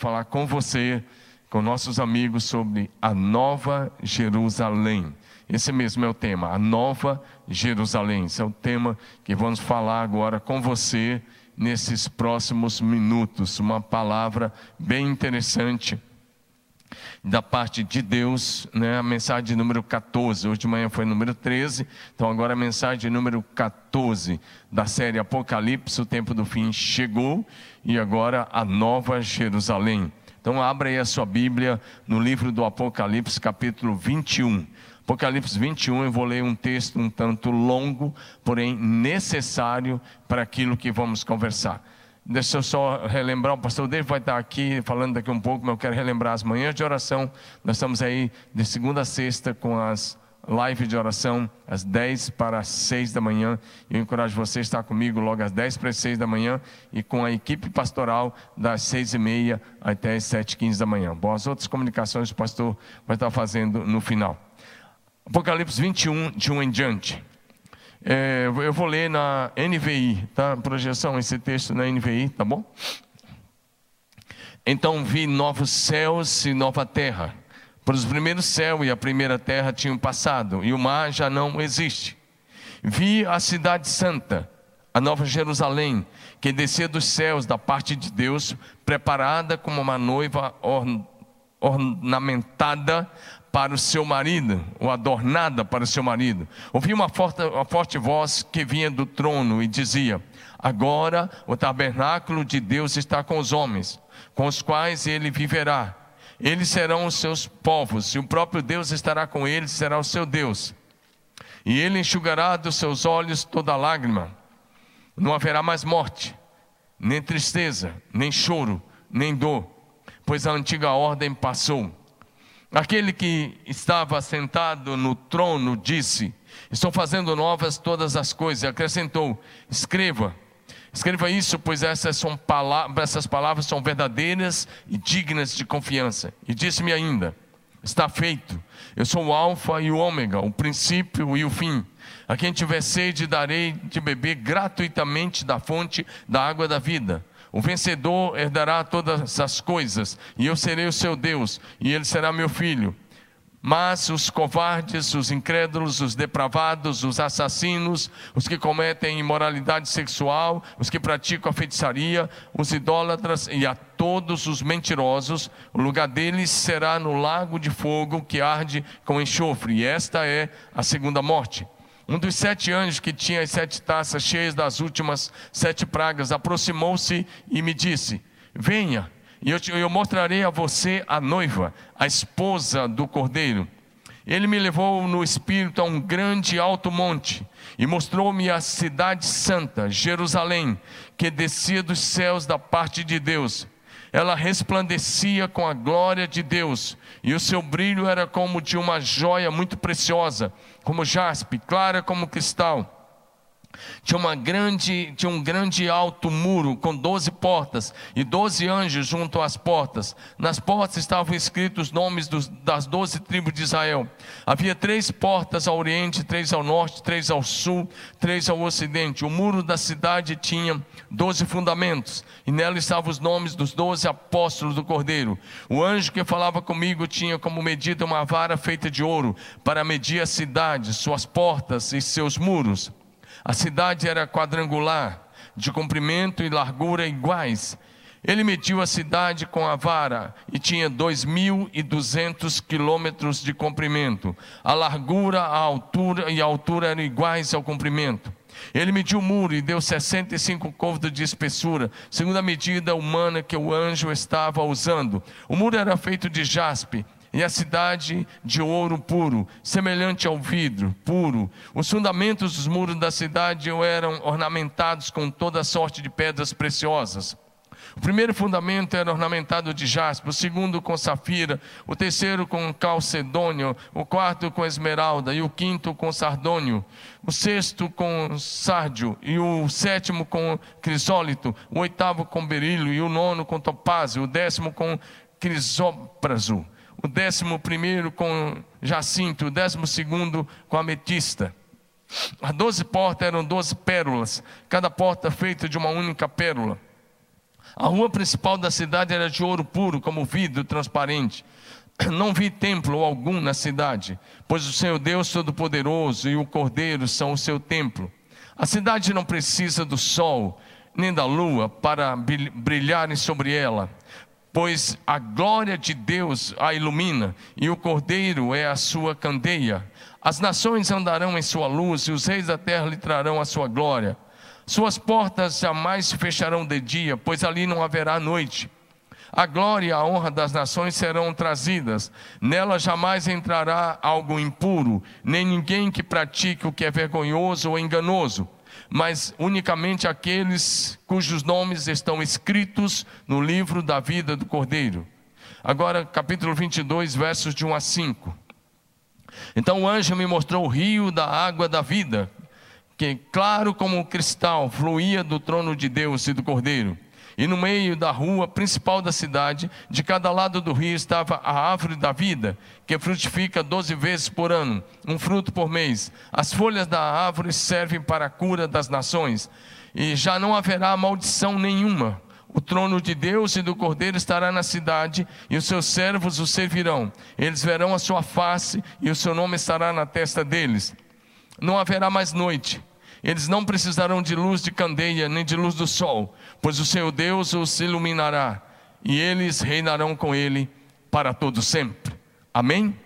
falar com você, com nossos amigos, sobre a Nova Jerusalém. Esse mesmo é o tema, a Nova Jerusalém. Esse é o tema que vamos falar agora com você nesses próximos minutos. Uma palavra bem interessante da parte de Deus, né? a mensagem número 14. Hoje de manhã foi número 13, então agora a mensagem número 14 da série Apocalipse. O tempo do fim chegou e agora a Nova Jerusalém. Então, abra aí a sua Bíblia no livro do Apocalipse, capítulo 21. Apocalipse 21, eu vou ler um texto um tanto longo, porém necessário para aquilo que vamos conversar. Deixa eu só relembrar, o pastor David vai estar aqui falando daqui um pouco, mas eu quero relembrar as manhãs de oração. Nós estamos aí de segunda a sexta com as lives de oração, às 10 para as 6 da manhã. Eu encorajo você a estar comigo logo às 10 para as 6 da manhã e com a equipe pastoral das 6 e meia até as 7 e 15 da manhã. Bom, as outras comunicações o pastor vai estar fazendo no final. Apocalipse 21, de um em diante. É, eu vou ler na NVI, tá? Projeção, esse texto na NVI, tá bom? Então vi novos céus e nova terra. Pois os primeiros céus e a primeira terra tinham passado, e o mar já não existe. Vi a cidade santa, a nova Jerusalém, que descia dos céus da parte de Deus, preparada como uma noiva ornamentada para o seu marido, ou adornada para o seu marido. Ouvi uma forte, uma forte voz que vinha do trono e dizia: Agora o tabernáculo de Deus está com os homens, com os quais ele viverá. Eles serão os seus povos, e o próprio Deus estará com eles, será o seu Deus. E ele enxugará dos seus olhos toda lágrima. Não haverá mais morte, nem tristeza, nem choro, nem dor, pois a antiga ordem passou. Aquele que estava sentado no trono disse: Estou fazendo novas todas as coisas. E acrescentou: Escreva, escreva isso, pois essas, são palavras, essas palavras são verdadeiras e dignas de confiança. E disse-me ainda: Está feito. Eu sou o Alfa e o Ômega, o princípio e o fim. A quem tiver sede, darei de beber gratuitamente da fonte da água da vida. O vencedor herdará todas as coisas, e eu serei o seu Deus, e ele será meu filho. Mas os covardes, os incrédulos, os depravados, os assassinos, os que cometem imoralidade sexual, os que praticam a feitiçaria, os idólatras e a todos os mentirosos, o lugar deles será no lago de fogo que arde com enxofre, e esta é a segunda morte. Um dos sete anjos que tinha as sete taças cheias das últimas sete pragas aproximou-se e me disse: Venha, e eu, te, eu mostrarei a você a noiva, a esposa do cordeiro. Ele me levou no espírito a um grande alto monte e mostrou-me a cidade santa, Jerusalém, que descia dos céus da parte de Deus. Ela resplandecia com a glória de Deus, e o seu brilho era como de uma joia muito preciosa como jaspe, clara como cristal. Tinha, uma grande, tinha um grande alto muro com doze portas e doze anjos junto às portas. Nas portas estavam escritos os nomes dos, das doze tribos de Israel. Havia três portas ao oriente, três ao norte, três ao sul, três ao ocidente. O muro da cidade tinha doze fundamentos e nela estavam os nomes dos doze apóstolos do Cordeiro. O anjo que falava comigo tinha como medida uma vara feita de ouro para medir a cidade, suas portas e seus muros. A cidade era quadrangular, de comprimento e largura iguais. Ele mediu a cidade com a vara e tinha dois mil e duzentos quilômetros de comprimento. A largura, a altura e a altura eram iguais ao comprimento. Ele mediu o muro e deu 65 côvados de espessura, segundo a medida humana que o anjo estava usando. O muro era feito de jaspe e a cidade de ouro puro, semelhante ao vidro puro. Os fundamentos dos muros da cidade eram ornamentados com toda sorte de pedras preciosas. O primeiro fundamento era ornamentado de jaspe, o segundo com safira, o terceiro com calcedônio, o quarto com esmeralda e o quinto com sardônio, o sexto com sárdio e o sétimo com crisólito, o oitavo com berilo e o nono com topázio, o décimo com crisópraso o décimo primeiro com jacinto, o décimo segundo com ametista. As doze portas eram doze pérolas, cada porta feita de uma única pérola. A rua principal da cidade era de ouro puro, como vidro transparente. Não vi templo algum na cidade, pois o Senhor Deus Todo-Poderoso e o Cordeiro são o seu templo. A cidade não precisa do sol nem da lua para brilharem sobre ela, pois a glória de Deus a ilumina e o Cordeiro é a sua candeia. As nações andarão em sua luz e os reis da terra lhe trarão a sua glória. Suas portas jamais se fecharão de dia, pois ali não haverá noite. A glória e a honra das nações serão trazidas. Nela jamais entrará algo impuro, nem ninguém que pratique o que é vergonhoso ou enganoso mas unicamente aqueles cujos nomes estão escritos no livro da vida do Cordeiro. Agora, capítulo 22, versos de 1 a 5. Então o anjo me mostrou o rio da água da vida, que, claro como um cristal, fluía do trono de Deus e do Cordeiro. E no meio da rua principal da cidade, de cada lado do rio, estava a árvore da vida, que frutifica doze vezes por ano, um fruto por mês. As folhas da árvore servem para a cura das nações, e já não haverá maldição nenhuma. O trono de Deus e do Cordeiro estará na cidade, e os seus servos o servirão. Eles verão a sua face, e o seu nome estará na testa deles. Não haverá mais noite eles não precisarão de luz de candeia, nem de luz do sol, pois o seu Deus os iluminará, e eles reinarão com ele para todo sempre. Amém?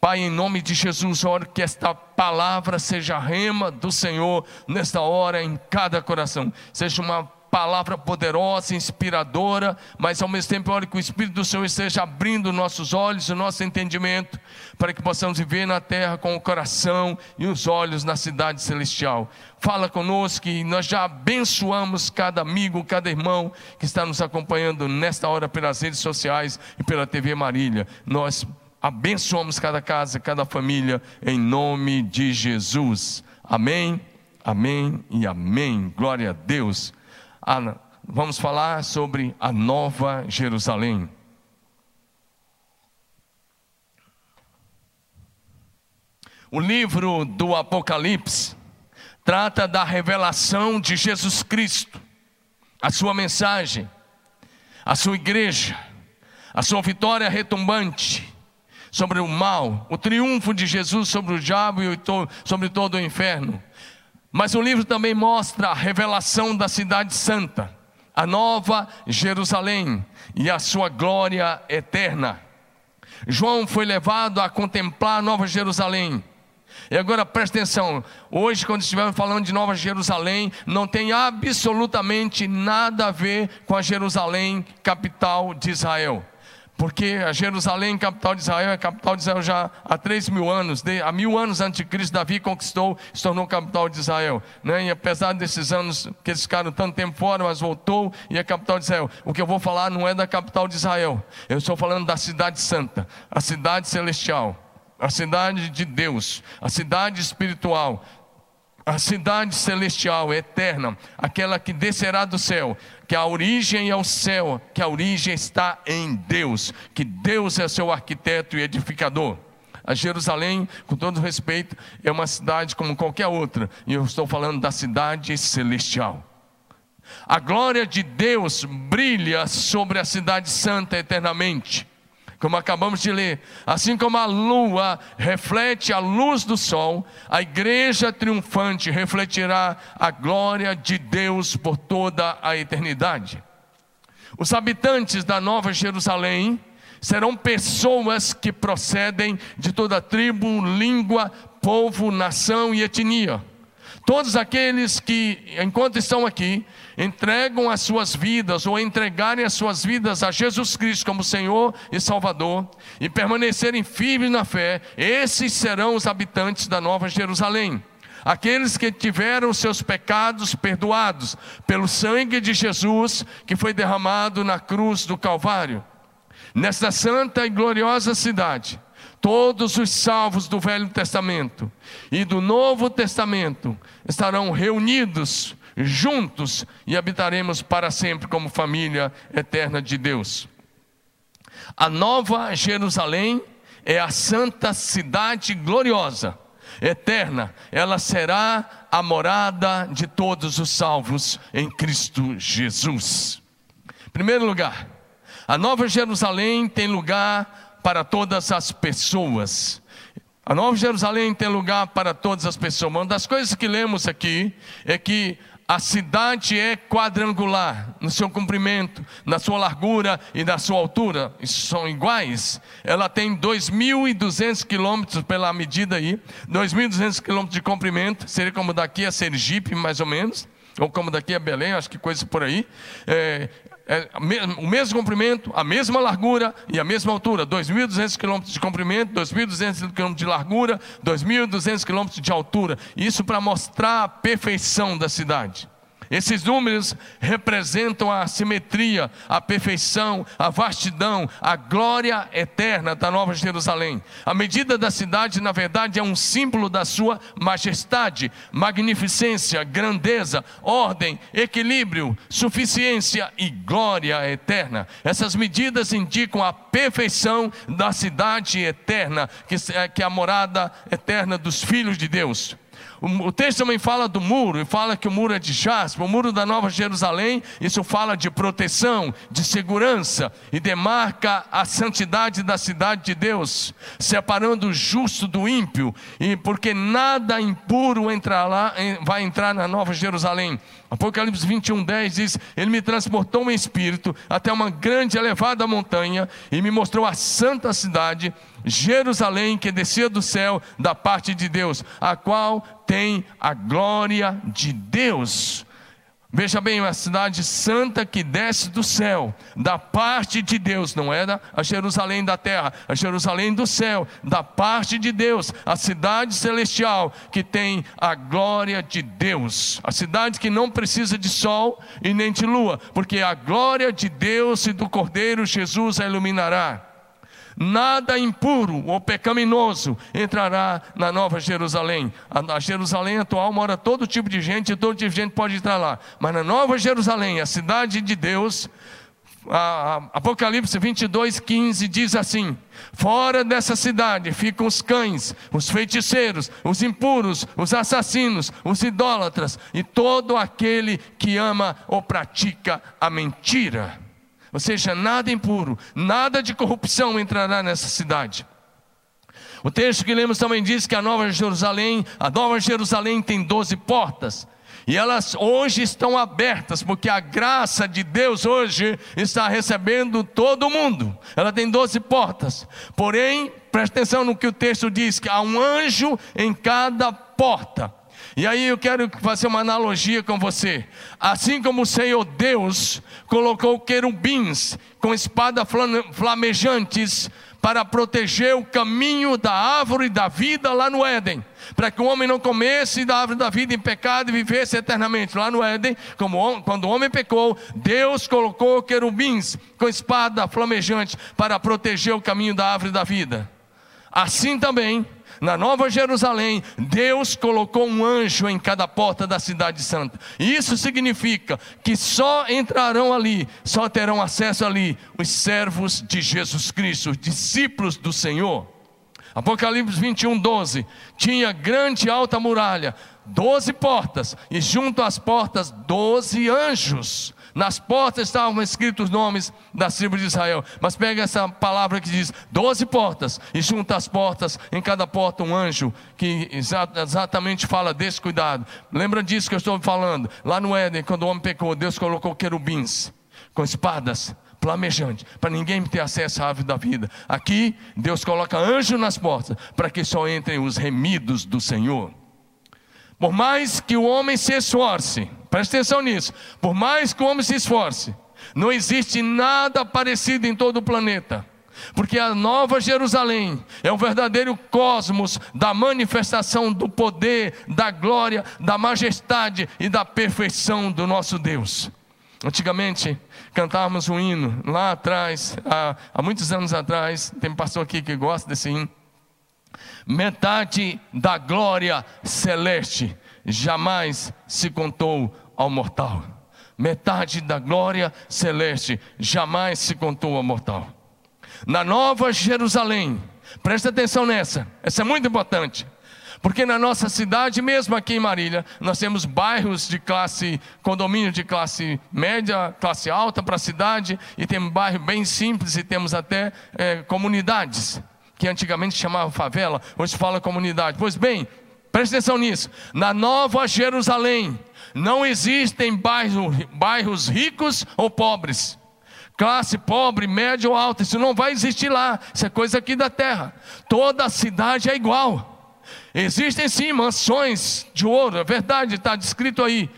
Pai, em nome de Jesus, oro que esta palavra seja rema do Senhor nesta hora em cada coração. Seja uma palavra poderosa, inspiradora, mas ao mesmo tempo, olha que o Espírito do Senhor esteja abrindo nossos olhos, o nosso entendimento, para que possamos viver na terra com o coração e os olhos na cidade celestial. Fala conosco e nós já abençoamos cada amigo, cada irmão que está nos acompanhando nesta hora pelas redes sociais e pela TV Marília. Nós abençoamos cada casa, cada família, em nome de Jesus. Amém, amém e amém. Glória a Deus a, vamos falar sobre a Nova Jerusalém. O livro do Apocalipse trata da revelação de Jesus Cristo, a sua mensagem, a sua igreja, a sua vitória retumbante sobre o mal, o triunfo de Jesus sobre o diabo e sobre todo o inferno mas o livro também mostra a revelação da cidade santa, a nova Jerusalém e a sua glória eterna. João foi levado a contemplar a nova Jerusalém. E agora preste atenção, hoje quando estivermos falando de Nova Jerusalém, não tem absolutamente nada a ver com a Jerusalém, capital de Israel porque a Jerusalém, capital de Israel, é capital de Israel já há três mil anos, de, há mil anos antes de Cristo, Davi conquistou, se tornou capital de Israel. Né? E apesar desses anos que eles ficaram tanto tempo fora, mas voltou e é capital de Israel. O que eu vou falar não é da capital de Israel, eu estou falando da cidade santa, a cidade celestial, a cidade de Deus, a cidade espiritual, a cidade celestial, eterna, aquela que descerá do céu, que a origem é o céu, que a origem está em Deus, que Deus é seu arquiteto e edificador. A Jerusalém, com todo respeito, é uma cidade como qualquer outra, e eu estou falando da cidade celestial. A glória de Deus brilha sobre a cidade santa eternamente como acabamos de ler, assim como a lua reflete a luz do sol, a igreja triunfante refletirá a glória de Deus por toda a eternidade. Os habitantes da Nova Jerusalém serão pessoas que procedem de toda tribo, língua, povo, nação e etnia. Todos aqueles que, enquanto estão aqui, entregam as suas vidas ou entregarem as suas vidas a Jesus Cristo como Senhor e Salvador e permanecerem firmes na fé, esses serão os habitantes da Nova Jerusalém. Aqueles que tiveram seus pecados perdoados pelo sangue de Jesus que foi derramado na cruz do Calvário. Nesta santa e gloriosa cidade, todos os salvos do Velho Testamento e do Novo Testamento estarão reunidos juntos e habitaremos para sempre como família eterna de Deus. A nova Jerusalém é a santa cidade gloriosa, eterna, ela será a morada de todos os salvos em Cristo Jesus. Primeiro lugar, a Nova Jerusalém tem lugar para todas as pessoas. A Nova Jerusalém tem lugar para todas as pessoas. Uma das coisas que lemos aqui é que a cidade é quadrangular no seu comprimento, na sua largura e na sua altura, são iguais. Ela tem 2.200 quilômetros pela medida aí, 2.200 quilômetros de comprimento, seria como daqui a Sergipe, mais ou menos, ou como daqui a Belém, acho que coisa por aí. É, é, o mesmo comprimento, a mesma largura e a mesma altura, 2.200 quilômetros de comprimento, 2.200 quilômetros de largura, 2.200 quilômetros de altura. Isso para mostrar a perfeição da cidade. Esses números representam a simetria, a perfeição, a vastidão, a glória eterna da Nova Jerusalém. A medida da cidade, na verdade, é um símbolo da sua majestade, magnificência, grandeza, ordem, equilíbrio, suficiência e glória eterna. Essas medidas indicam a perfeição da cidade eterna, que é a morada eterna dos filhos de Deus. O texto também fala do muro, e fala que o muro é de jaspe, o muro da Nova Jerusalém, isso fala de proteção, de segurança, e demarca a santidade da cidade de Deus, separando o justo do ímpio, e porque nada impuro entrará, vai entrar na Nova Jerusalém. Apocalipse 21, 10 diz: Ele me transportou em espírito até uma grande elevada montanha e me mostrou a santa cidade, Jerusalém, que descia do céu da parte de Deus, a qual tem a glória de Deus. Veja bem, a cidade santa que desce do céu, da parte de Deus, não era a Jerusalém da terra, a Jerusalém do céu, da parte de Deus, a cidade celestial que tem a glória de Deus, a cidade que não precisa de sol e nem de lua, porque a glória de Deus e do Cordeiro Jesus a iluminará nada impuro ou pecaminoso entrará na Nova Jerusalém. A, Jerusalém atual mora todo tipo de gente, e todo tipo de gente pode entrar lá. Mas na Nova Jerusalém, a cidade de Deus, a, Apocalipse 22, 15 diz assim: Fora dessa cidade ficam os cães, os feiticeiros, os impuros, os assassinos, os idólatras e todo aquele que ama ou pratica a mentira. Ou seja, nada impuro, nada de corrupção entrará nessa cidade. O texto que lemos também diz que a Nova Jerusalém, a Nova Jerusalém tem doze portas. E elas hoje estão abertas, porque a graça de Deus hoje está recebendo todo mundo. Ela tem doze portas. Porém, preste atenção no que o texto diz: que há um anjo em cada porta. E aí eu quero fazer uma analogia com você. Assim como o Senhor Deus colocou querubins com espada flamejantes para proteger o caminho da árvore da vida lá no Éden, para que o homem não comesse da árvore da vida em pecado e vivesse eternamente. Lá no Éden, como, quando o homem pecou, Deus colocou querubins com espada flamejante para proteger o caminho da árvore da vida. Assim também, na Nova Jerusalém, Deus colocou um anjo em cada porta da cidade santa. Isso significa que só entrarão ali, só terão acesso ali os servos de Jesus Cristo, os discípulos do Senhor. Apocalipse 21, 12. Tinha grande alta muralha, doze portas, e junto às portas, doze anjos. Nas portas estavam escritos os nomes das tribos de Israel. Mas pega essa palavra que diz doze portas, e junto às portas, em cada porta um anjo, que exatamente fala desse cuidado. Lembra disso que eu estou falando? Lá no Éden, quando o homem pecou, Deus colocou querubins com espadas flamejantes, para ninguém ter acesso à árvore da vida. Aqui, Deus coloca anjo nas portas, para que só entrem os remidos do Senhor. Por mais que o homem se esforce, preste atenção nisso, por mais que o homem se esforce, não existe nada parecido em todo o planeta. Porque a Nova Jerusalém é o verdadeiro cosmos da manifestação do poder, da glória, da majestade e da perfeição do nosso Deus. Antigamente cantávamos um hino lá atrás, há, há muitos anos atrás, tem um pastor aqui que gosta desse hino metade da glória celeste jamais se contou ao mortal. Metade da glória celeste jamais se contou ao mortal. Na Nova Jerusalém, presta atenção nessa, essa é muito importante. Porque na nossa cidade, mesmo aqui em Marília, nós temos bairros de classe, condomínio de classe média, classe alta para a cidade, e temos bairros bem simples e temos até é, comunidades, que antigamente chamavam favela, hoje fala comunidade. Pois bem, preste atenção nisso. Na Nova Jerusalém, não existem bairros, bairros ricos ou pobres classe pobre, média ou alta, isso não vai existir lá, isso é coisa aqui da terra. Toda cidade é igual. Existem sim mansões de ouro, é verdade, está descrito aí,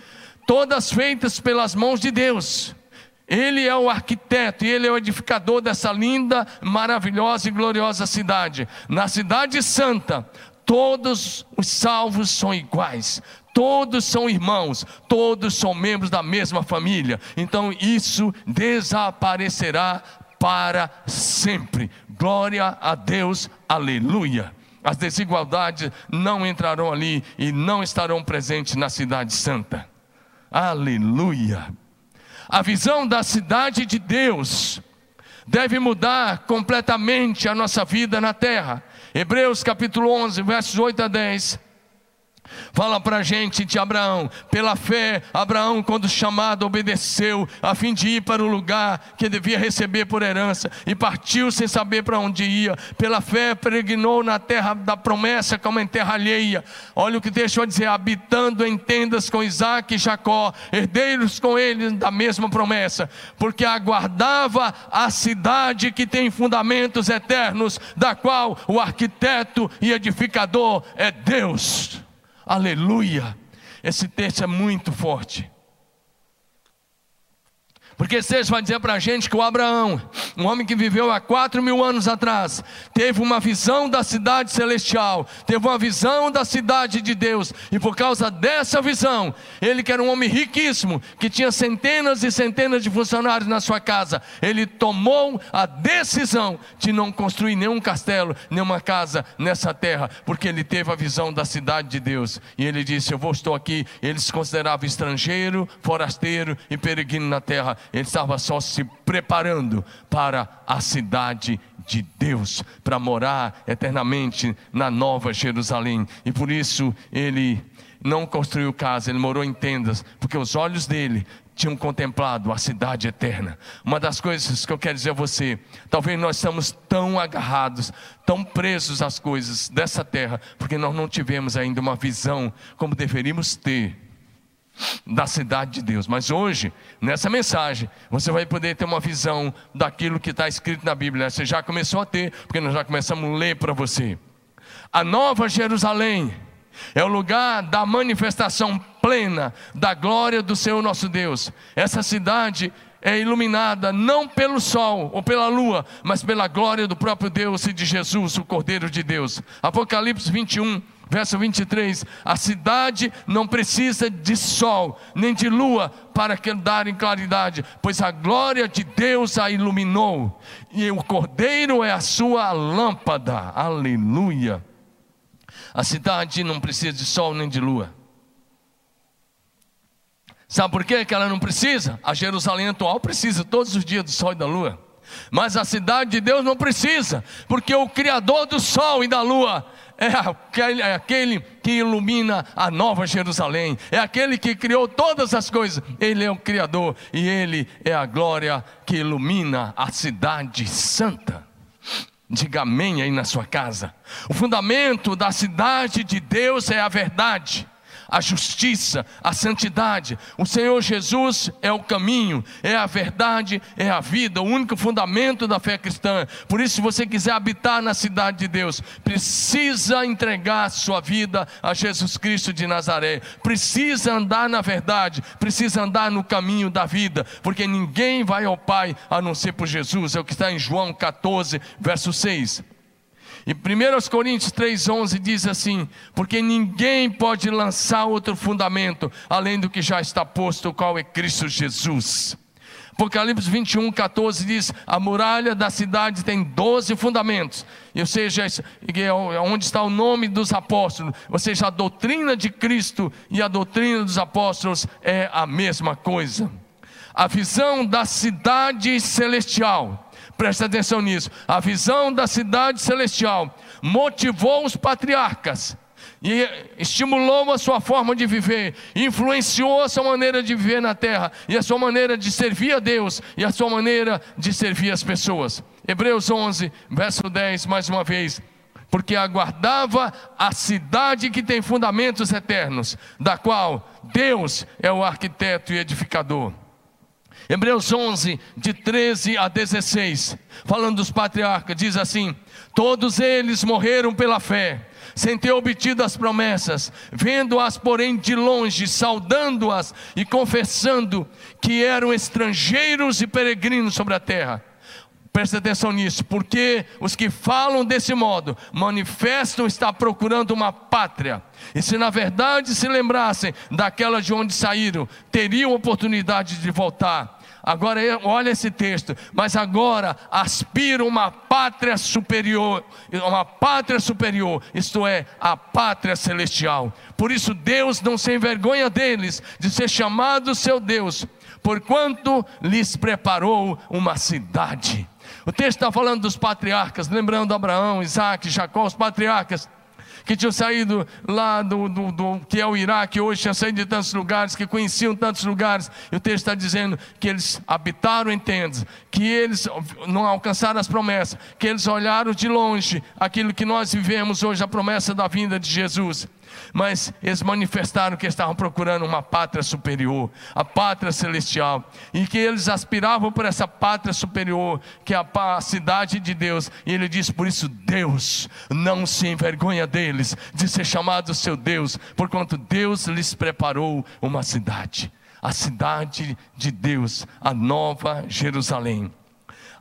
todas feitas pelas mãos de Deus. Ele é o arquiteto e ele é o edificador dessa linda, maravilhosa e gloriosa cidade. Na cidade santa, todos os salvos são iguais, Todos são irmãos, todos são membros da mesma família. Então isso desaparecerá para sempre. Glória a Deus, aleluia. As desigualdades não entrarão ali e não estarão presentes na cidade santa. Aleluia. A visão da cidade de Deus deve mudar completamente a nossa vida na terra. Hebreus capítulo 11, versos 8 a 10 Fala para a gente de Abraão. Pela fé, Abraão, quando chamado, obedeceu, a fim de ir para o lugar que devia receber por herança, e partiu sem saber para onde ia. Pela fé, peregrinou na terra da promessa, como em terra alheia. Olha o que deixou dizer: habitando em tendas com Isaac e Jacó, herdeiros com ele da mesma promessa, porque aguardava a cidade que tem fundamentos eternos, da qual o arquiteto e edificador é Deus. Aleluia! Esse texto é muito forte. Porque texto vai dizer para a gente que o Abraão, um homem que viveu há quatro mil anos atrás, teve uma visão da cidade celestial, teve uma visão da cidade de Deus, e por causa dessa visão, ele que era um homem riquíssimo, que tinha centenas e centenas de funcionários na sua casa, ele tomou a decisão de não construir nenhum castelo, nenhuma casa nessa terra, porque ele teve a visão da cidade de Deus, e ele disse: Eu vou estou aqui. Ele se considerava estrangeiro, forasteiro e peregrino na terra ele estava só se preparando para a cidade de Deus, para morar eternamente na Nova Jerusalém. E por isso ele não construiu casa, ele morou em tendas, porque os olhos dele tinham contemplado a cidade eterna. Uma das coisas que eu quero dizer a você, talvez nós estamos tão agarrados, tão presos às coisas dessa terra, porque nós não tivemos ainda uma visão como deveríamos ter da cidade de Deus. Mas hoje, nessa mensagem, você vai poder ter uma visão daquilo que está escrito na Bíblia. Você já começou a ter, porque nós já começamos a ler para você. A Nova Jerusalém é o lugar da manifestação plena da glória do Senhor nosso Deus. Essa cidade é iluminada não pelo sol ou pela lua, mas pela glória do próprio Deus e de Jesus, o Cordeiro de Deus. Apocalipse 21, Verso 23: A cidade não precisa de sol, nem de lua para que darem claridade, pois a glória de Deus a iluminou, e o cordeiro é a sua lâmpada. Aleluia. A cidade não precisa de sol nem de lua. Sabe por quê que ela não precisa? A Jerusalém atual precisa todos os dias do sol e da lua. Mas a cidade de Deus não precisa, porque o Criador do sol e da lua é aquele, é aquele que ilumina a nova Jerusalém, é aquele que criou todas as coisas. Ele é o Criador e Ele é a glória que ilumina a cidade santa. Diga amém aí na sua casa. O fundamento da cidade de Deus é a verdade a justiça, a santidade. O Senhor Jesus é o caminho, é a verdade, é a vida, o único fundamento da fé cristã. Por isso, se você quiser habitar na cidade de Deus, precisa entregar sua vida a Jesus Cristo de Nazaré, precisa andar na verdade, precisa andar no caminho da vida, porque ninguém vai ao Pai a não ser por Jesus. É o que está em João 14, verso 6. E 1 Coríntios 3,11 diz assim: Porque ninguém pode lançar outro fundamento além do que já está posto, qual é Cristo Jesus. Apocalipse 21, 14 diz: A muralha da cidade tem 12 fundamentos, ou seja, é onde está o nome dos apóstolos, ou seja, a doutrina de Cristo e a doutrina dos apóstolos é a mesma coisa. A visão da cidade celestial Presta atenção nisso. A visão da cidade celestial motivou os patriarcas e estimulou a sua forma de viver, influenciou a sua maneira de viver na terra, e a sua maneira de servir a Deus, e a sua maneira de servir as pessoas. Hebreus 11, verso 10, mais uma vez. Porque aguardava a cidade que tem fundamentos eternos, da qual Deus é o arquiteto e edificador. Hebreus 11, de 13 a 16, falando dos patriarcas, diz assim: Todos eles morreram pela fé sem ter obtido as promessas, vendo-as, porém, de longe, saudando-as e confessando que eram estrangeiros e peregrinos sobre a terra. Preste atenção nisso, porque os que falam desse modo manifestam estar procurando uma pátria. E se na verdade se lembrassem daquela de onde saíram, teriam oportunidade de voltar. Agora, olha esse texto. Mas agora aspiram uma pátria superior, uma pátria superior, isto é, a pátria celestial. Por isso, Deus não se envergonha deles de ser chamado seu Deus, porquanto lhes preparou uma cidade. O texto está falando dos patriarcas, lembrando Abraão, Isaac, Jacó, os patriarcas que tinham saído lá do, do, do, que é o Iraque, hoje tinham saído de tantos lugares, que conheciam tantos lugares, e o texto está dizendo que eles habitaram em tendas, que eles não alcançaram as promessas, que eles olharam de longe aquilo que nós vivemos hoje, a promessa da vinda de Jesus. Mas eles manifestaram que estavam procurando uma pátria superior, a pátria celestial, e que eles aspiravam por essa pátria superior, que é a cidade de Deus. E ele diz: por isso, Deus não se envergonha deles de ser chamado seu Deus, porquanto Deus lhes preparou uma cidade, a cidade de Deus, a nova Jerusalém.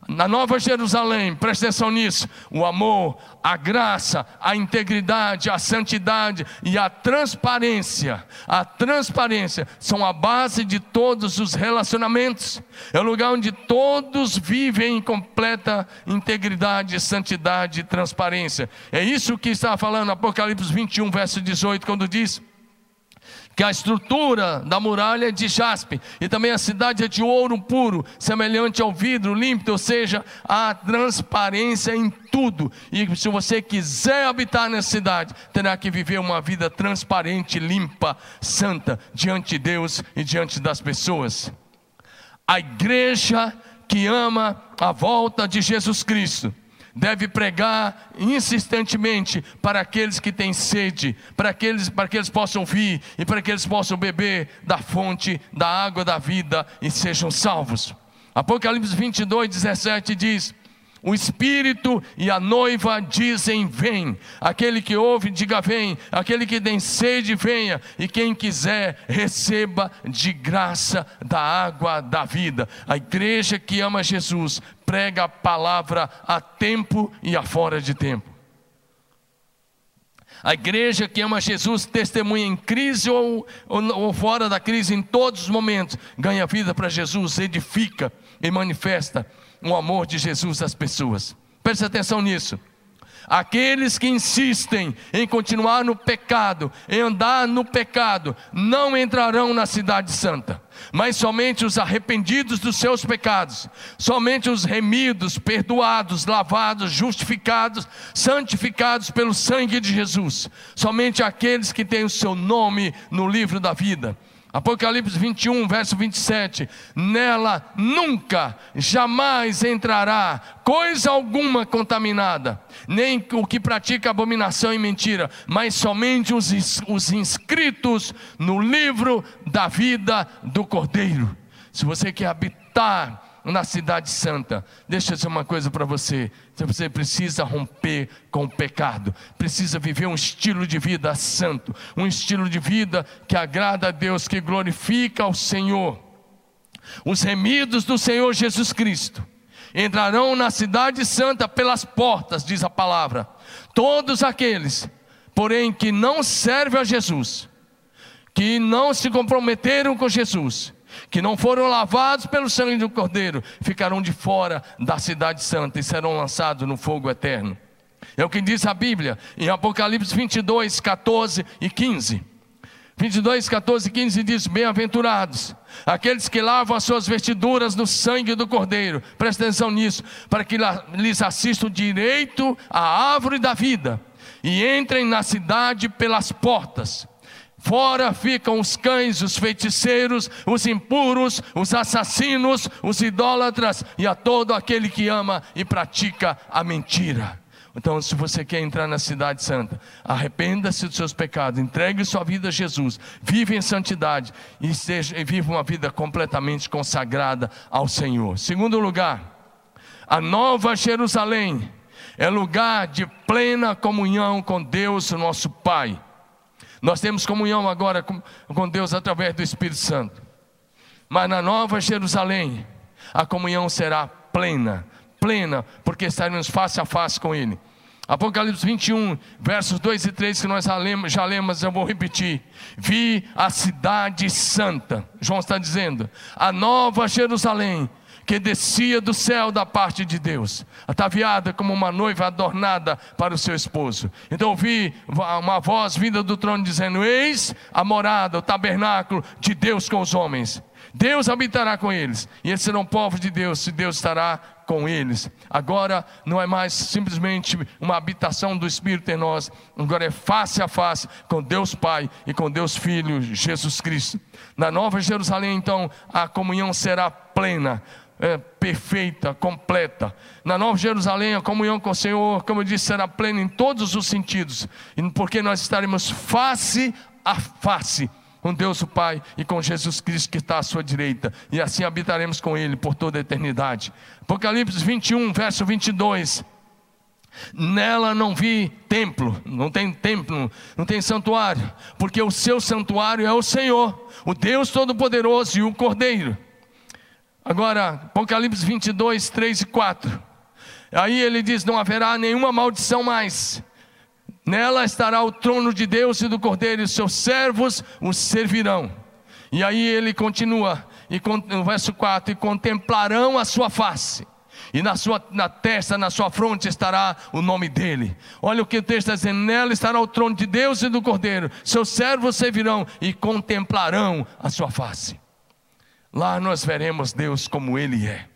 Na Nova Jerusalém, preste atenção nisso: o amor, a graça, a integridade, a santidade e a transparência. A transparência são a base de todos os relacionamentos. É o lugar onde todos vivem em completa integridade, santidade e transparência. É isso que está falando Apocalipse 21, verso 18, quando diz que a estrutura da muralha é de jaspe, e também a cidade é de ouro puro, semelhante ao vidro límpido, ou seja, a transparência em tudo. E se você quiser habitar nessa cidade, terá que viver uma vida transparente, limpa, santa, diante de Deus e diante das pessoas. A igreja que ama a volta de Jesus Cristo deve pregar insistentemente para aqueles que têm sede, para, aqueles, para que eles possam vir e para que eles possam beber da fonte da água da vida e sejam salvos. Apocalipse 22, 17 diz: o Espírito e a noiva dizem: Vem. Aquele que ouve, diga: Vem. Aquele que tem sede, venha. E quem quiser, receba de graça da água da vida. A igreja que ama Jesus prega a palavra a tempo e a fora de tempo. A igreja que ama Jesus testemunha em crise ou, ou, ou fora da crise, em todos os momentos, ganha vida para Jesus, edifica e manifesta o amor de Jesus às pessoas. Preste atenção nisso. Aqueles que insistem em continuar no pecado, em andar no pecado, não entrarão na Cidade Santa, mas somente os arrependidos dos seus pecados, somente os remidos, perdoados, lavados, justificados, santificados pelo sangue de Jesus, somente aqueles que têm o seu nome no livro da vida. Apocalipse 21, verso 27. Nela nunca, jamais entrará coisa alguma contaminada, nem o que pratica abominação e mentira, mas somente os, os inscritos no livro da vida do Cordeiro. Se você quer habitar na cidade santa. Deixa eu dizer uma coisa para você: você precisa romper com o pecado, precisa viver um estilo de vida santo, um estilo de vida que agrada a Deus, que glorifica ao Senhor. Os remidos do Senhor Jesus Cristo entrarão na cidade santa pelas portas, diz a palavra. Todos aqueles, porém, que não servem a Jesus, que não se comprometeram com Jesus, que não foram lavados pelo sangue do Cordeiro, ficarão de fora da cidade santa e serão lançados no fogo eterno. É o que diz a Bíblia em Apocalipse 22, 14 e 15. 22, 14 e 15 diz: Bem-aventurados aqueles que lavam as suas vestiduras no sangue do Cordeiro, presta atenção nisso, para que lhes assista o direito à árvore da vida e entrem na cidade pelas portas. Fora ficam os cães, os feiticeiros, os impuros, os assassinos, os idólatras e a todo aquele que ama e pratica a mentira. Então, se você quer entrar na cidade santa, arrependa-se dos seus pecados, entregue sua vida a Jesus, vive em santidade e, seja, e viva uma vida completamente consagrada ao Senhor. Segundo lugar, a nova Jerusalém é lugar de plena comunhão com Deus, nosso Pai. Nós temos comunhão agora com, com Deus através do Espírito Santo. Mas na nova Jerusalém, a comunhão será plena, plena, porque estaremos face a face com Ele. Apocalipse 21, versos 2 e 3, que nós já lemos, já lemos, eu vou repetir. Vi a cidade santa, João está dizendo, a nova Jerusalém, que descia do céu da parte de Deus, ataviada como uma noiva adornada para o seu esposo. Então ouvi uma voz vinda do trono dizendo: Eis a morada, o tabernáculo de Deus com os homens. Deus habitará com eles, e eles serão povos de Deus, e Deus estará com eles. Agora não é mais simplesmente uma habitação do Espírito em nós, agora é face a face com Deus Pai e com Deus Filho, Jesus Cristo. Na Nova Jerusalém, então, a comunhão será plena. É, perfeita, completa. Na Nova Jerusalém, a comunhão com o Senhor, como eu disse, será plena em todos os sentidos, porque nós estaremos face a face com Deus o Pai e com Jesus Cristo que está à sua direita, e assim habitaremos com Ele por toda a eternidade. Apocalipse 21, verso 22. Nela não vi templo, não tem templo, não tem santuário, porque o seu santuário é o Senhor, o Deus Todo-Poderoso e o Cordeiro. Agora, Apocalipse 22, 3 e 4. Aí ele diz: Não haverá nenhuma maldição mais Nela estará o trono de Deus e do Cordeiro, e seus servos os servirão. E aí ele continua, e no verso 4: E contemplarão a sua face, e na sua na testa, na sua fronte estará o nome dele. Olha o que o texto está dizendo: Nela estará o trono de Deus e do Cordeiro, seus servos servirão e contemplarão a sua face. Lá nós veremos Deus como ele é.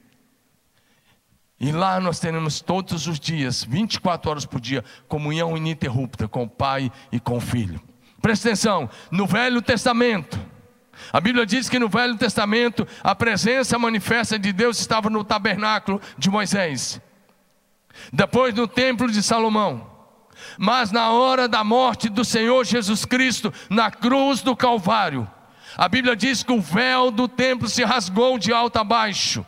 E lá nós teremos todos os dias, 24 horas por dia, comunhão ininterrupta com o Pai e com o Filho. Presta atenção, no Velho Testamento, a Bíblia diz que no Velho Testamento a presença manifesta de Deus estava no tabernáculo de Moisés, depois no templo de Salomão. Mas na hora da morte do Senhor Jesus Cristo, na cruz do Calvário, a Bíblia diz que o véu do templo se rasgou de alto a baixo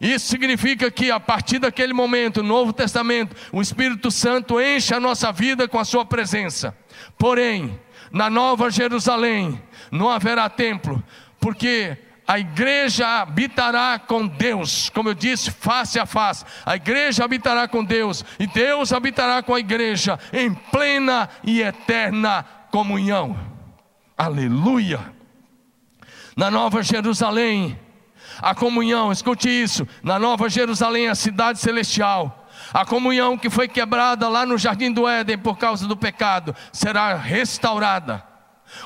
isso significa que a partir daquele momento, no Novo Testamento, o Espírito Santo enche a nossa vida com a sua presença. Porém, na Nova Jerusalém não haverá templo, porque a igreja habitará com Deus, como eu disse, face a face. A igreja habitará com Deus e Deus habitará com a igreja em plena e eterna comunhão. Aleluia! Na Nova Jerusalém, a comunhão, escute isso, na Nova Jerusalém, a cidade celestial, a comunhão que foi quebrada lá no jardim do Éden por causa do pecado, será restaurada.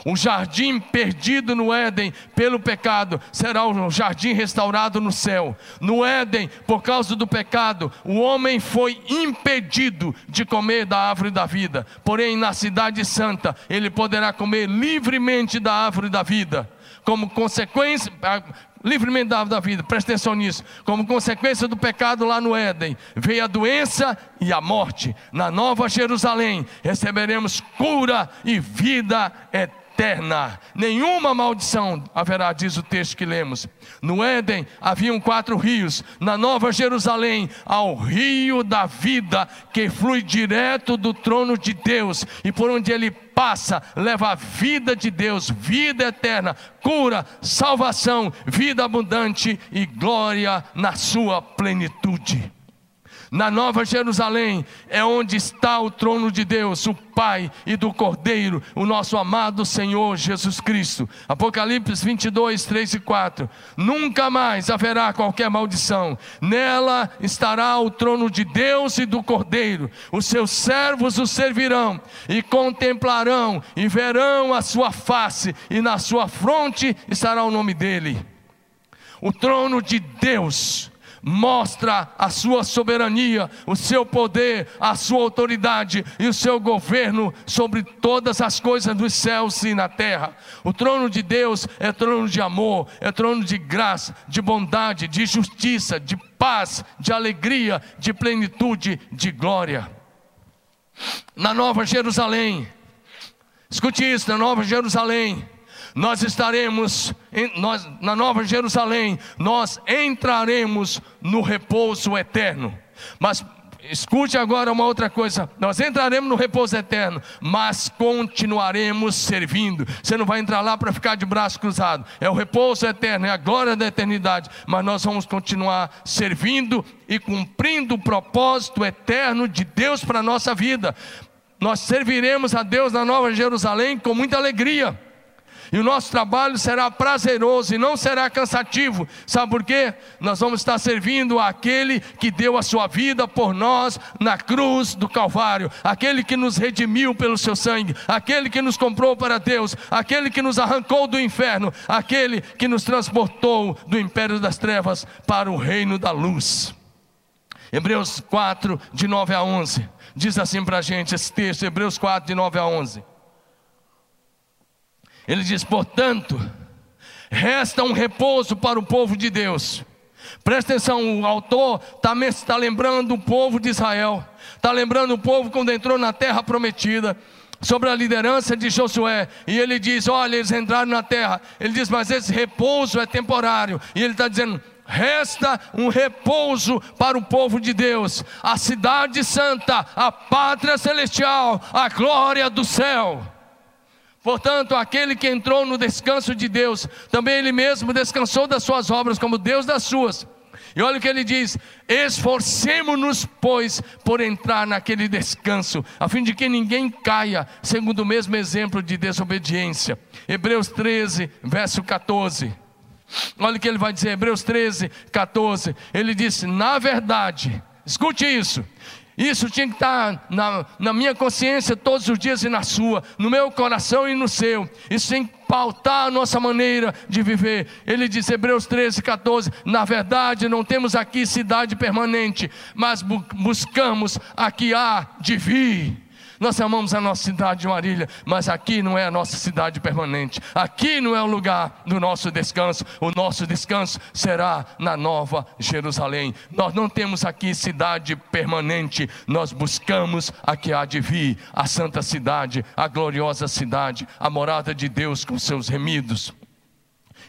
O jardim perdido no Éden pelo pecado será o jardim restaurado no céu. No Éden, por causa do pecado, o homem foi impedido de comer da árvore da vida. Porém, na cidade santa, ele poderá comer livremente da árvore da vida. Como consequência, livremente da, da vida, presta atenção nisso. Como consequência do pecado lá no Éden, veio a doença e a morte. Na Nova Jerusalém receberemos cura e vida eterna eterna, nenhuma maldição haverá, diz o texto que lemos. No Éden haviam quatro rios, na Nova Jerusalém há o rio da vida que flui direto do trono de Deus e por onde ele passa, leva a vida de Deus, vida eterna, cura, salvação, vida abundante e glória na sua plenitude na Nova Jerusalém, é onde está o trono de Deus, o Pai e do Cordeiro, o nosso amado Senhor Jesus Cristo. Apocalipse 22, 3 e 4. Nunca mais haverá qualquer maldição, nela estará o trono de Deus e do Cordeiro. Os seus servos o servirão e contemplarão e verão a sua face, e na sua fronte estará o nome dele. O trono de Deus mostra a sua soberania, o seu poder, a sua autoridade e o seu governo sobre todas as coisas dos céus e na terra. O trono de Deus é trono de amor, é trono de graça, de bondade, de justiça, de paz, de alegria, de plenitude, de glória. Na Nova Jerusalém, escute isso, na Nova Jerusalém, nós estaremos nós, na Nova Jerusalém, nós entraremos no repouso eterno. Mas escute agora uma outra coisa: nós entraremos no repouso eterno, mas continuaremos servindo. Você não vai entrar lá para ficar de braço cruzado, é o repouso eterno, é a glória da eternidade. Mas nós vamos continuar servindo e cumprindo o propósito eterno de Deus para a nossa vida. Nós serviremos a Deus na Nova Jerusalém com muita alegria e o nosso trabalho será prazeroso e não será cansativo. Sabe por quê? Nós vamos estar servindo aquele que deu a sua vida por nós na cruz do Calvário, aquele que nos redimiu pelo seu sangue, aquele que nos comprou para Deus, aquele que nos arrancou do inferno, aquele que nos transportou do império das trevas para o reino da luz. Hebreus 4, de 9 a 11, diz assim para a gente esse texto, Hebreus 4, de 9 a 11. Ele diz: portanto, resta um repouso para o povo de Deus. Presta atenção, o autor está tá lembrando o povo de Israel, está lembrando o povo quando entrou na terra prometida, sobre a liderança de Josué, e ele diz: Olha, eles entraram na terra. Ele diz: Mas esse repouso é temporário, e ele está dizendo: Resta um repouso para o povo de Deus, a cidade santa, a pátria celestial, a glória do céu. Portanto, aquele que entrou no descanso de Deus, também ele mesmo descansou das suas obras, como Deus das suas. E olha o que ele diz: esforcemos-nos, pois, por entrar naquele descanso, a fim de que ninguém caia, segundo o mesmo exemplo de desobediência. Hebreus 13, verso 14. Olha o que ele vai dizer, Hebreus 13, 14. Ele disse: Na verdade, escute isso, isso tinha que estar na, na, minha consciência todos os dias e na sua, no meu coração e no seu. Isso tem que pautar a nossa maneira de viver. Ele diz, Hebreus 13, 14: Na verdade, não temos aqui cidade permanente, mas bu buscamos a que há de vir. Nós amamos a nossa cidade de Marília, mas aqui não é a nossa cidade permanente. Aqui não é o lugar do nosso descanso. O nosso descanso será na Nova Jerusalém. Nós não temos aqui cidade permanente. Nós buscamos a que há de vir, a santa cidade, a gloriosa cidade, a morada de Deus com seus remidos.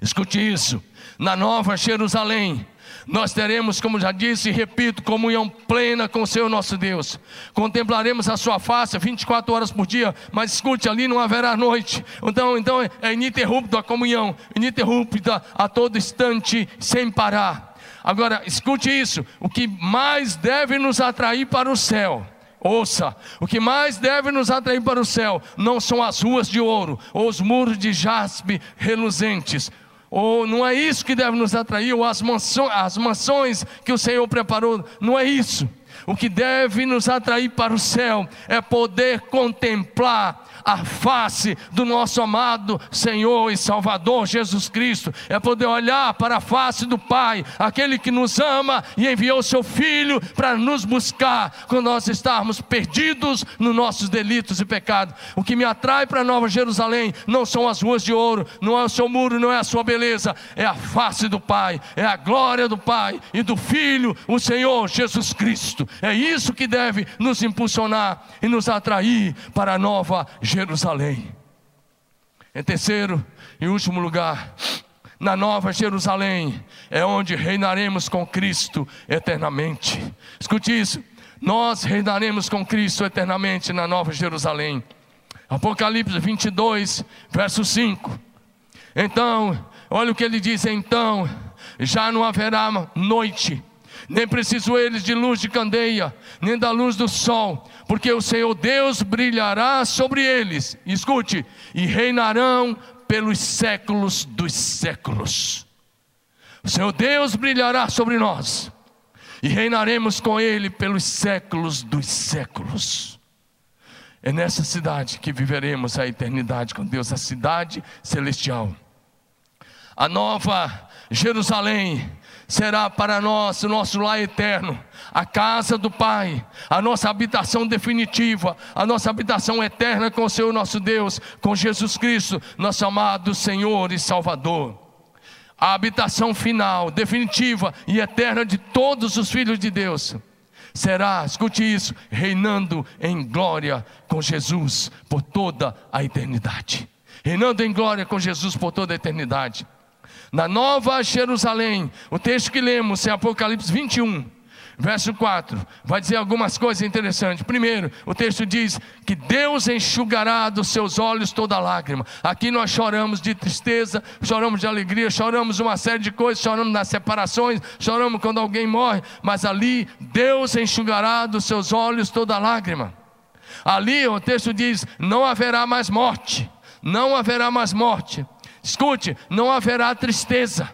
Escute isso. Na Nova Jerusalém, nós teremos, como já disse e repito, comunhão plena com o Senhor nosso Deus. Contemplaremos a sua face 24 horas por dia, mas escute, ali não haverá noite. Então, então é ininterrupta a comunhão, ininterrupta a todo instante, sem parar. Agora, escute isso: o que mais deve nos atrair para o céu. Ouça, o que mais deve nos atrair para o céu não são as ruas de ouro ou os muros de jaspe reluzentes, ou não é isso que deve nos atrair, ou as mansões, as mansões que o Senhor preparou, não é isso. O que deve nos atrair para o céu é poder contemplar a face do nosso amado Senhor e Salvador Jesus Cristo, é poder olhar para a face do Pai, aquele que nos ama e enviou seu Filho para nos buscar quando nós estarmos perdidos nos nossos delitos e pecados. O que me atrai para Nova Jerusalém não são as ruas de ouro, não é o seu muro, não é a sua beleza, é a face do Pai, é a glória do Pai e do Filho, o Senhor Jesus Cristo. É isso que deve nos impulsionar e nos atrair para a Nova Jerusalém. Em terceiro e último lugar, na Nova Jerusalém, é onde reinaremos com Cristo eternamente. Escute isso, nós reinaremos com Cristo eternamente na Nova Jerusalém. Apocalipse 22, verso 5. Então, olha o que ele diz: então, já não haverá noite nem preciso eles de luz de candeia, nem da luz do sol, porque o Senhor Deus brilhará sobre eles, escute, e reinarão pelos séculos dos séculos. O Senhor Deus brilhará sobre nós, e reinaremos com Ele pelos séculos dos séculos. É nessa cidade que viveremos a eternidade com Deus, a cidade celestial. A nova Jerusalém será para nós o nosso lar eterno, a casa do Pai, a nossa habitação definitiva, a nossa habitação eterna com o Senhor nosso Deus, com Jesus Cristo, nosso amado Senhor e Salvador. A habitação final, definitiva e eterna de todos os filhos de Deus será, escute isso, reinando em glória com Jesus por toda a eternidade. Reinando em glória com Jesus por toda a eternidade na Nova Jerusalém. O texto que lemos é Apocalipse 21, verso 4. Vai dizer algumas coisas interessantes. Primeiro, o texto diz que Deus enxugará dos seus olhos toda lágrima. Aqui nós choramos de tristeza, choramos de alegria, choramos uma série de coisas, choramos nas separações, choramos quando alguém morre, mas ali Deus enxugará dos seus olhos toda lágrima. Ali o texto diz: não haverá mais morte, não haverá mais morte Escute, não haverá tristeza.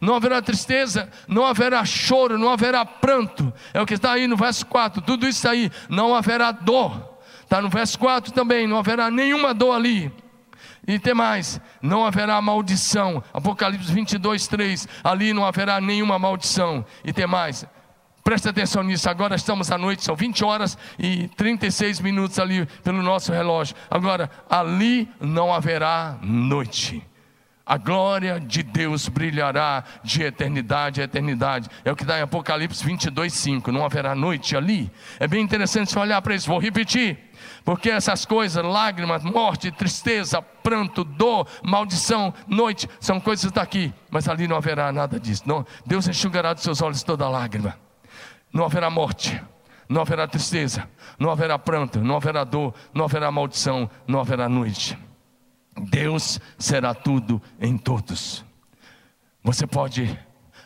Não haverá tristeza, não haverá choro, não haverá pranto. É o que está aí no verso 4. Tudo isso aí, não haverá dor. Está no verso 4 também, não haverá nenhuma dor ali. E tem mais, não haverá maldição. Apocalipse 22, 3. Ali não haverá nenhuma maldição. E tem mais, Preste atenção nisso, agora estamos à noite, são 20 horas e 36 minutos ali pelo nosso relógio. Agora, ali não haverá noite. A glória de Deus brilhará de eternidade a eternidade. É o que dá em Apocalipse 22, 5. Não haverá noite ali. É bem interessante olhar para isso. Vou repetir. Porque essas coisas, lágrimas, morte, tristeza, pranto, dor, maldição, noite, são coisas daqui. Mas ali não haverá nada disso. Não, Deus enxugará dos seus olhos toda lágrima. Não haverá morte, não haverá tristeza, não haverá pranto, não haverá dor, não haverá maldição, não haverá noite. Deus será tudo em todos. Você pode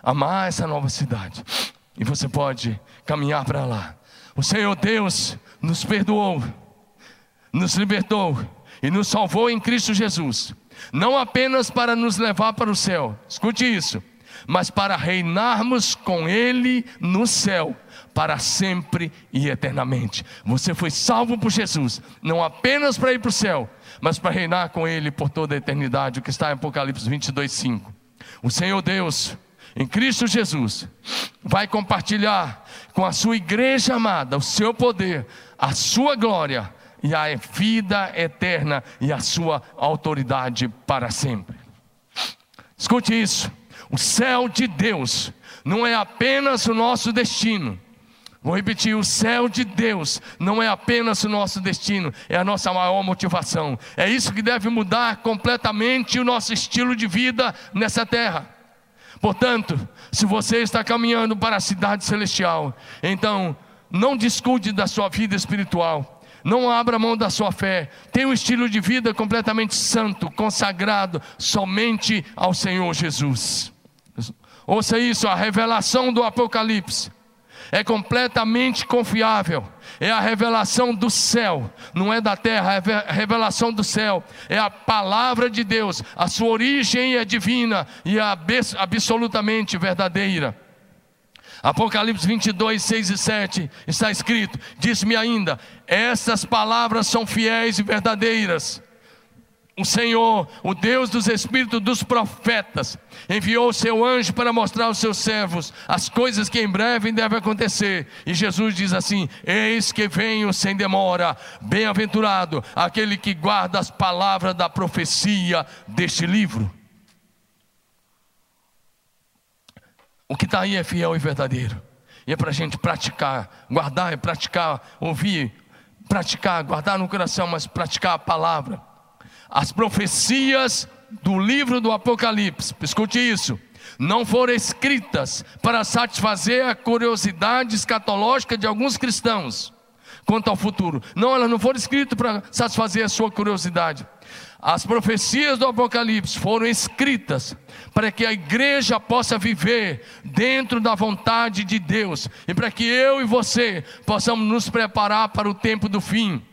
amar essa nova cidade e você pode caminhar para lá. O Senhor Deus nos perdoou, nos libertou e nos salvou em Cristo Jesus, não apenas para nos levar para o céu, escute isso, mas para reinarmos com Ele no céu para sempre e eternamente. Você foi salvo por Jesus, não apenas para ir para o céu, mas para reinar com Ele por toda a eternidade, o que está em Apocalipse 22, 5. O Senhor Deus, em Cristo Jesus, vai compartilhar com a sua igreja amada o seu poder, a sua glória e a vida eterna e a sua autoridade para sempre. Escute isso: o céu de Deus não é apenas o nosso destino, Vou repetir: o céu de Deus não é apenas o nosso destino, é a nossa maior motivação. É isso que deve mudar completamente o nosso estilo de vida nessa terra. Portanto, se você está caminhando para a cidade celestial, então não descuide da sua vida espiritual. Não abra mão da sua fé. Tenha um estilo de vida completamente santo, consagrado somente ao Senhor Jesus. Ouça isso, a revelação do Apocalipse é completamente confiável. É a revelação do céu, não é da terra, é a revelação do céu. É a palavra de Deus, a sua origem é divina e é absolutamente verdadeira. Apocalipse 22, 6 e 7 está escrito: Diz-me ainda, essas palavras são fiéis e verdadeiras o Senhor, o Deus dos espíritos dos profetas, enviou o seu anjo para mostrar aos seus servos as coisas que em breve devem acontecer. E Jesus diz assim: Eis que venho sem demora, bem-aventurado aquele que guarda as palavras da profecia deste livro. O que está aí é fiel e verdadeiro, e é para a gente praticar, guardar e praticar, ouvir, praticar, guardar no coração, mas praticar a palavra as profecias do livro do Apocalipse, escute isso, não foram escritas para satisfazer a curiosidade escatológica de alguns cristãos quanto ao futuro. Não, elas não foram escritas para satisfazer a sua curiosidade. As profecias do Apocalipse foram escritas para que a igreja possa viver dentro da vontade de Deus e para que eu e você possamos nos preparar para o tempo do fim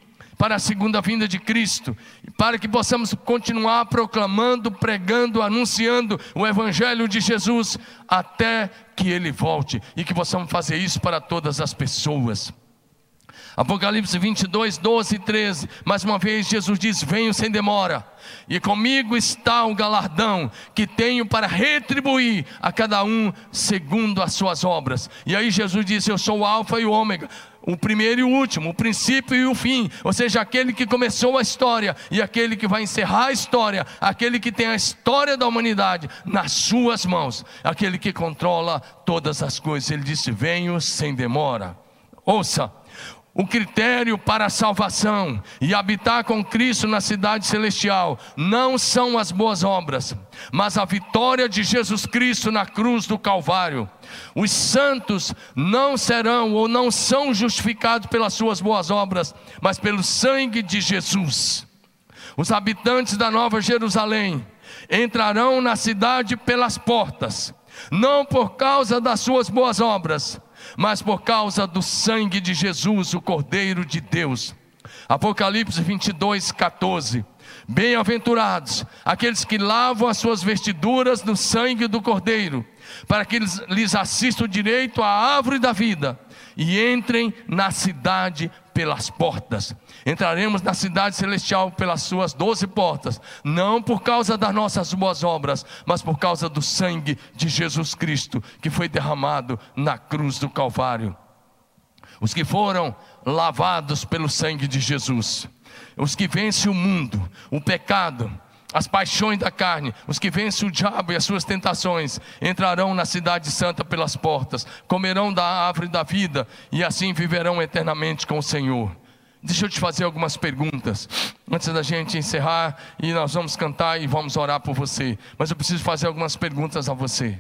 para a segunda vinda de Cristo, para que possamos continuar proclamando, pregando, anunciando o Evangelho de Jesus até que Ele volte e que possamos fazer isso para todas as pessoas. Apocalipse 22, 12 e 13. Mais uma vez, Jesus diz: Venho sem demora, e comigo está o galardão que tenho para retribuir a cada um segundo as suas obras. E aí, Jesus disse: Eu sou o Alfa e o Ômega, o primeiro e o último, o princípio e o fim, ou seja, aquele que começou a história e aquele que vai encerrar a história, aquele que tem a história da humanidade nas suas mãos, aquele que controla todas as coisas. Ele disse: Venho sem demora. Ouça o critério para a salvação e habitar com Cristo na cidade celestial não são as boas obras, mas a vitória de Jesus Cristo na cruz do Calvário. Os santos não serão ou não são justificados pelas suas boas obras, mas pelo sangue de Jesus. Os habitantes da Nova Jerusalém entrarão na cidade pelas portas, não por causa das suas boas obras, mas por causa do sangue de Jesus, o Cordeiro de Deus. Apocalipse 22, 14. Bem-aventurados aqueles que lavam as suas vestiduras no sangue do Cordeiro, para que lhes assistam direito à árvore da vida e entrem na cidade pelas portas. Entraremos na cidade celestial pelas suas doze portas, não por causa das nossas boas obras, mas por causa do sangue de Jesus Cristo que foi derramado na cruz do Calvário. Os que foram lavados pelo sangue de Jesus, os que vencem o mundo, o pecado, as paixões da carne, os que vencem o diabo e as suas tentações, entrarão na cidade santa pelas portas, comerão da árvore da vida e assim viverão eternamente com o Senhor. Deixa eu te fazer algumas perguntas antes da gente encerrar e nós vamos cantar e vamos orar por você. Mas eu preciso fazer algumas perguntas a você.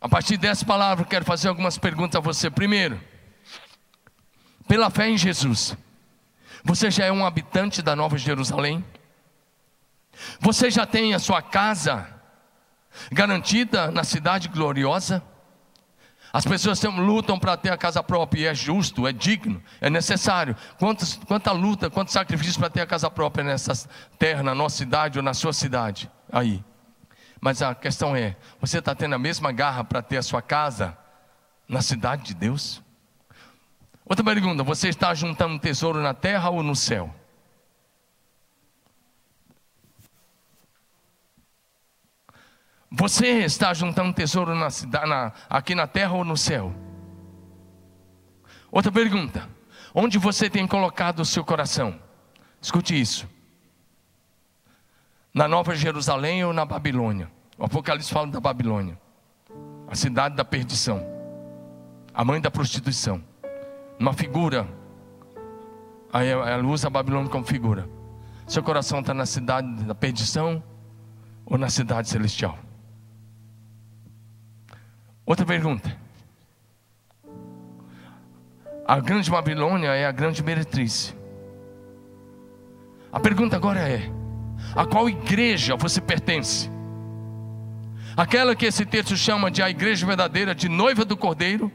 A partir dessa palavra, quero fazer algumas perguntas a você. Primeiro, pela fé em Jesus. Você já é um habitante da Nova Jerusalém? Você já tem a sua casa garantida na cidade gloriosa? As pessoas lutam para ter a casa própria, e é justo, é digno, é necessário. Quantos, quanta luta, quanto sacrifício para ter a casa própria nessa terra, na nossa cidade ou na sua cidade? Aí. Mas a questão é: você está tendo a mesma garra para ter a sua casa na cidade de Deus? Outra pergunta: você está juntando tesouro na terra ou no céu? Você está juntando tesouro na na, aqui na terra ou no céu? Outra pergunta: onde você tem colocado o seu coração? Escute isso. Na Nova Jerusalém ou na Babilônia? O Apocalipse fala da Babilônia, a cidade da perdição, a mãe da prostituição uma figura. Aí ela usa a Babilônia como figura. Seu coração está na cidade da perdição ou na cidade celestial? Outra pergunta. A grande Babilônia é a grande meretriz. A pergunta agora é: a qual igreja você pertence? Aquela que esse texto chama de a igreja verdadeira, de noiva do cordeiro,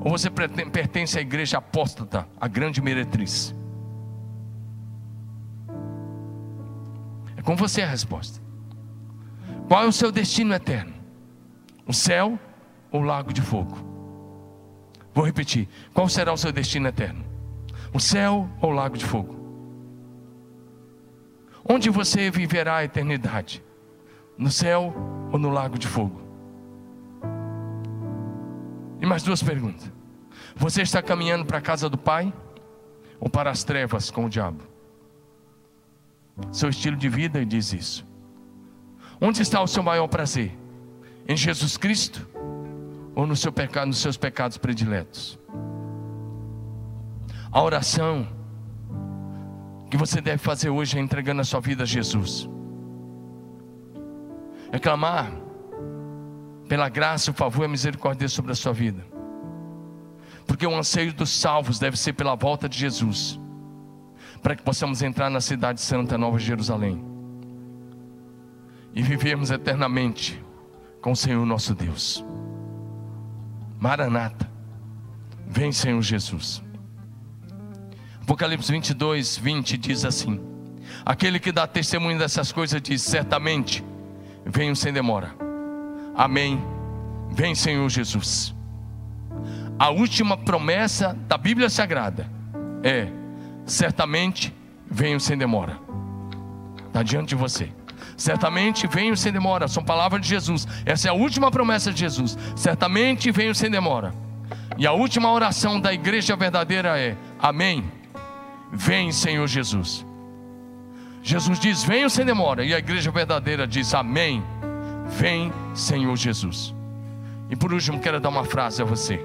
ou você pertence à igreja apóstata, a grande meretriz? É com você a resposta. Qual é o seu destino eterno? O céu ou o lago de fogo? Vou repetir: qual será o seu destino eterno? O céu ou o lago de fogo? Onde você viverá a eternidade? No céu ou no lago de fogo? E mais duas perguntas. Você está caminhando para a casa do Pai ou para as trevas com o diabo? Seu estilo de vida diz isso. Onde está o seu maior prazer? Em Jesus Cristo ou no seu pecado, nos seus pecados prediletos? A oração que você deve fazer hoje é entregando a sua vida a Jesus. É clamar pela graça, o favor e a misericórdia sobre a sua vida. Porque o anseio dos salvos deve ser pela volta de Jesus, para que possamos entrar na cidade santa, Nova Jerusalém, e vivermos eternamente com o Senhor nosso Deus. Maranata, vem Senhor Jesus. Apocalipse 22, 20 diz assim: Aquele que dá testemunho dessas coisas diz: Certamente venho sem demora. Amém. Vem, Senhor Jesus. A última promessa da Bíblia Sagrada é: certamente venho sem demora. Está diante de você. Certamente venho sem demora. São palavras de Jesus. Essa é a última promessa de Jesus. Certamente venho sem demora. E a última oração da igreja verdadeira é: Amém. Vem, Senhor Jesus. Jesus diz: Venho sem demora. E a igreja verdadeira diz: Amém. Vem, Senhor Jesus. E por último, quero dar uma frase a você.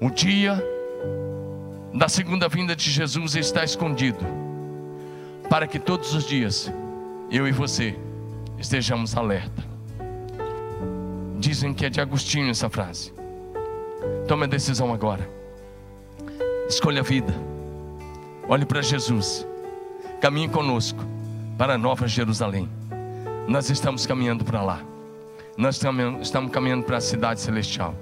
O dia da segunda vinda de Jesus está escondido, para que todos os dias eu e você estejamos alerta. Dizem que é de Agostinho essa frase. Tome a decisão agora. Escolha a vida. Olhe para Jesus. Caminhe conosco para a Nova Jerusalém. Nós estamos caminhando para lá. Nós estamos caminhando para a cidade celestial.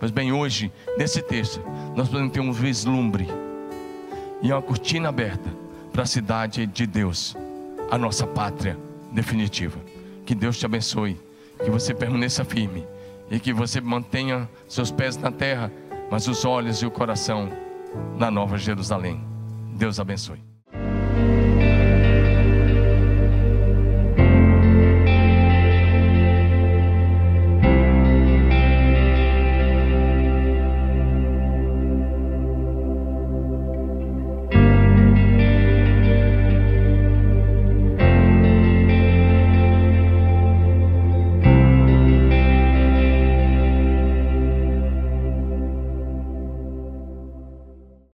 Pois bem, hoje, nesse texto, nós podemos ter um vislumbre e uma cortina aberta para a cidade de Deus, a nossa pátria definitiva. Que Deus te abençoe, que você permaneça firme e que você mantenha seus pés na terra, mas os olhos e o coração na Nova Jerusalém. Deus abençoe.